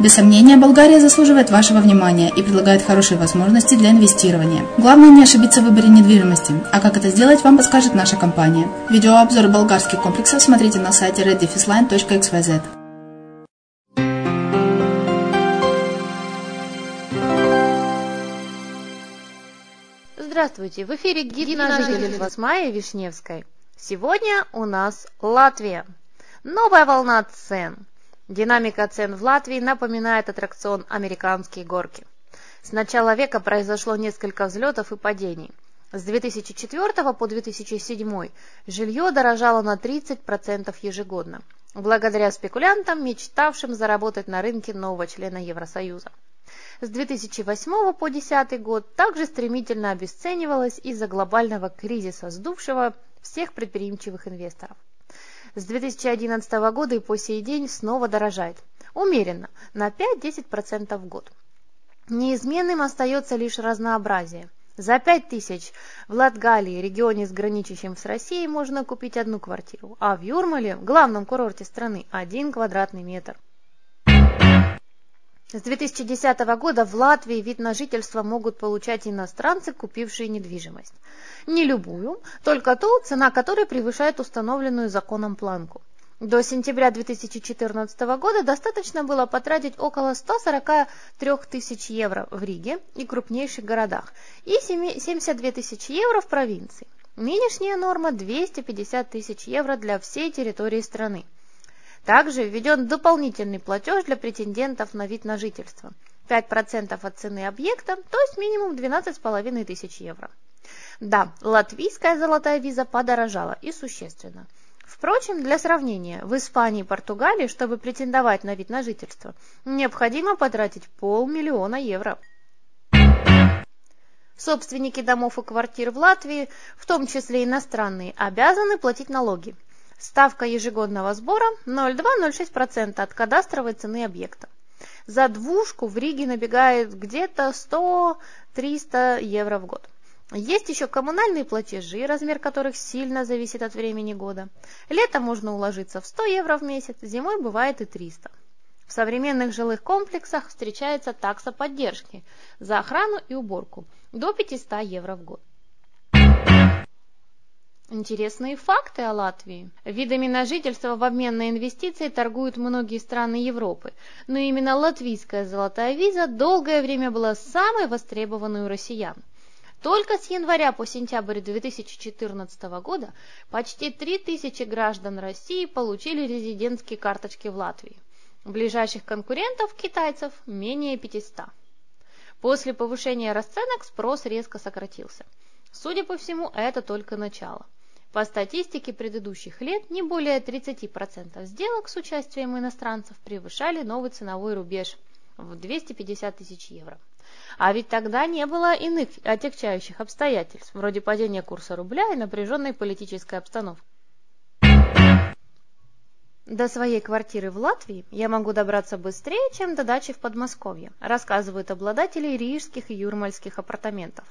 Без сомнения, Болгария заслуживает вашего внимания и предлагает хорошие возможности для инвестирования. Главное не ошибиться в выборе недвижимости, а как это сделать, вам подскажет наша компания. Видеообзор болгарских комплексов смотрите на сайте reddefisline.xyz. Здравствуйте, в эфире гид на жительство с Майей Вишневской. Сегодня у нас Латвия. Новая волна цен. Динамика цен в Латвии напоминает аттракцион «Американские горки». С начала века произошло несколько взлетов и падений. С 2004 по 2007 жилье дорожало на 30% ежегодно, благодаря спекулянтам, мечтавшим заработать на рынке нового члена Евросоюза. С 2008 по 2010 год также стремительно обесценивалось из-за глобального кризиса, сдувшего всех предприимчивых инвесторов. С 2011 года и по сей день снова дорожает. Умеренно, на 5-10% в год. Неизменным остается лишь разнообразие – за пять тысяч в Латгалии, регионе с граничащим с Россией, можно купить одну квартиру, а в Юрмале, главном курорте страны, один квадратный метр. С 2010 года в Латвии вид на жительство могут получать иностранцы, купившие недвижимость. Не любую, только ту, цена которой превышает установленную законом планку. До сентября 2014 года достаточно было потратить около 143 тысяч евро в Риге и крупнейших городах и 72 тысячи евро в провинции. Нынешняя норма 250 тысяч евро для всей территории страны. Также введен дополнительный платеж для претендентов на вид на жительство. 5% от цены объекта, то есть минимум 12,5 тысяч евро. Да, латвийская золотая виза подорожала и существенно – Впрочем, для сравнения, в Испании и Португалии, чтобы претендовать на вид на жительство, необходимо потратить полмиллиона евро. Собственники домов и квартир в Латвии, в том числе иностранные, обязаны платить налоги. Ставка ежегодного сбора 0,2-0,6% от кадастровой цены объекта. За двушку в Риге набегает где-то 100-300 евро в год. Есть еще коммунальные платежи, размер которых сильно зависит от времени года. Летом можно уложиться в 100 евро в месяц, зимой бывает и 300. В современных жилых комплексах встречается такса поддержки за охрану и уборку до 500 евро в год. Интересные факты о Латвии. Видами на жительство в обмен на инвестиции торгуют многие страны Европы, но именно латвийская золотая виза долгое время была самой востребованной у россиян. Только с января по сентябрь 2014 года почти 3000 граждан России получили резидентские карточки в Латвии. Ближайших конкурентов китайцев менее 500. После повышения расценок спрос резко сократился. Судя по всему, это только начало. По статистике предыдущих лет не более 30% сделок с участием иностранцев превышали новый ценовой рубеж в 250 тысяч евро. А ведь тогда не было иных отягчающих обстоятельств, вроде падения курса рубля и напряженной политической обстановки. До своей квартиры в Латвии я могу добраться быстрее, чем до дачи в Подмосковье, рассказывают обладатели рижских и юрмальских апартаментов.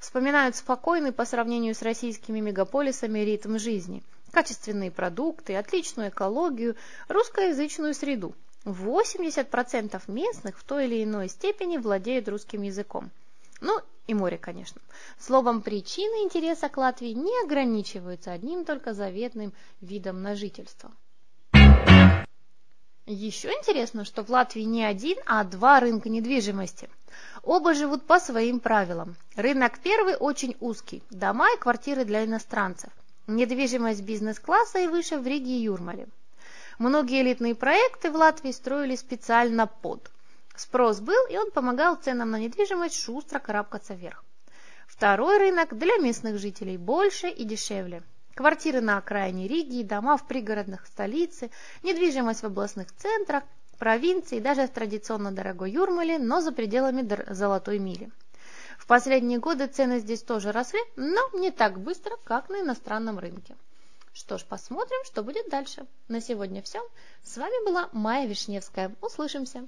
Вспоминают спокойный по сравнению с российскими мегаполисами ритм жизни, качественные продукты, отличную экологию, русскоязычную среду, 80% местных в той или иной степени владеют русским языком. Ну, и море, конечно. Словом, причины интереса к Латвии не ограничиваются одним только заветным видом на жительство. Еще интересно, что в Латвии не один, а два рынка недвижимости. Оба живут по своим правилам. Рынок первый очень узкий, дома и квартиры для иностранцев. Недвижимость бизнес-класса и выше в Риге и Юрмале. Многие элитные проекты в Латвии строили специально под. Спрос был, и он помогал ценам на недвижимость шустро карабкаться вверх. Второй рынок для местных жителей больше и дешевле. Квартиры на окраине Риги, дома в пригородных столице, недвижимость в областных центрах, провинции, даже в традиционно дорогой Юрмале, но за пределами золотой мили. В последние годы цены здесь тоже росли, но не так быстро, как на иностранном рынке. Что ж, посмотрим, что будет дальше. На сегодня все. С вами была Майя Вишневская. Услышимся.